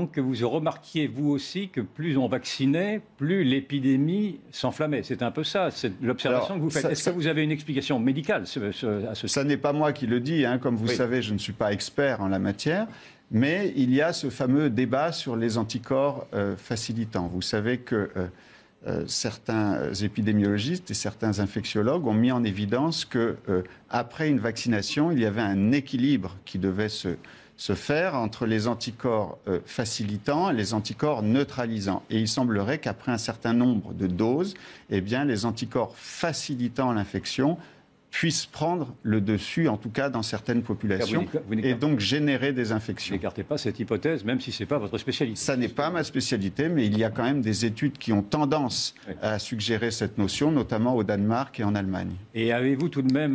Donc que vous remarquiez, vous aussi, que plus on vaccinait, plus l'épidémie s'enflammait. C'est un peu ça, c'est l'observation que vous faites. Est-ce que vous avez une explication médicale à ce Ça n'est pas moi qui le dis. Hein. Comme vous savez, je ne suis pas expert en la matière. Mais il y a ce fameux débat sur les anticorps euh, facilitants. Vous savez que euh, euh, certains épidémiologistes et certains infectiologues ont mis en évidence que après une vaccination, il y avait un équilibre qui devait se, se faire entre les anticorps facilitants et les anticorps neutralisants. Et il semblerait qu'après un certain nombre de doses, eh bien, les anticorps facilitant l'infection puisse prendre le dessus, en tout cas dans certaines populations, et donc générer des infections. N'écartez pas cette hypothèse, même si ce n'est pas votre spécialité. Ça n'est pas ma spécialité, mais il y a quand même des études qui ont tendance à suggérer cette notion, notamment au Danemark et en Allemagne. Et avez-vous tout de même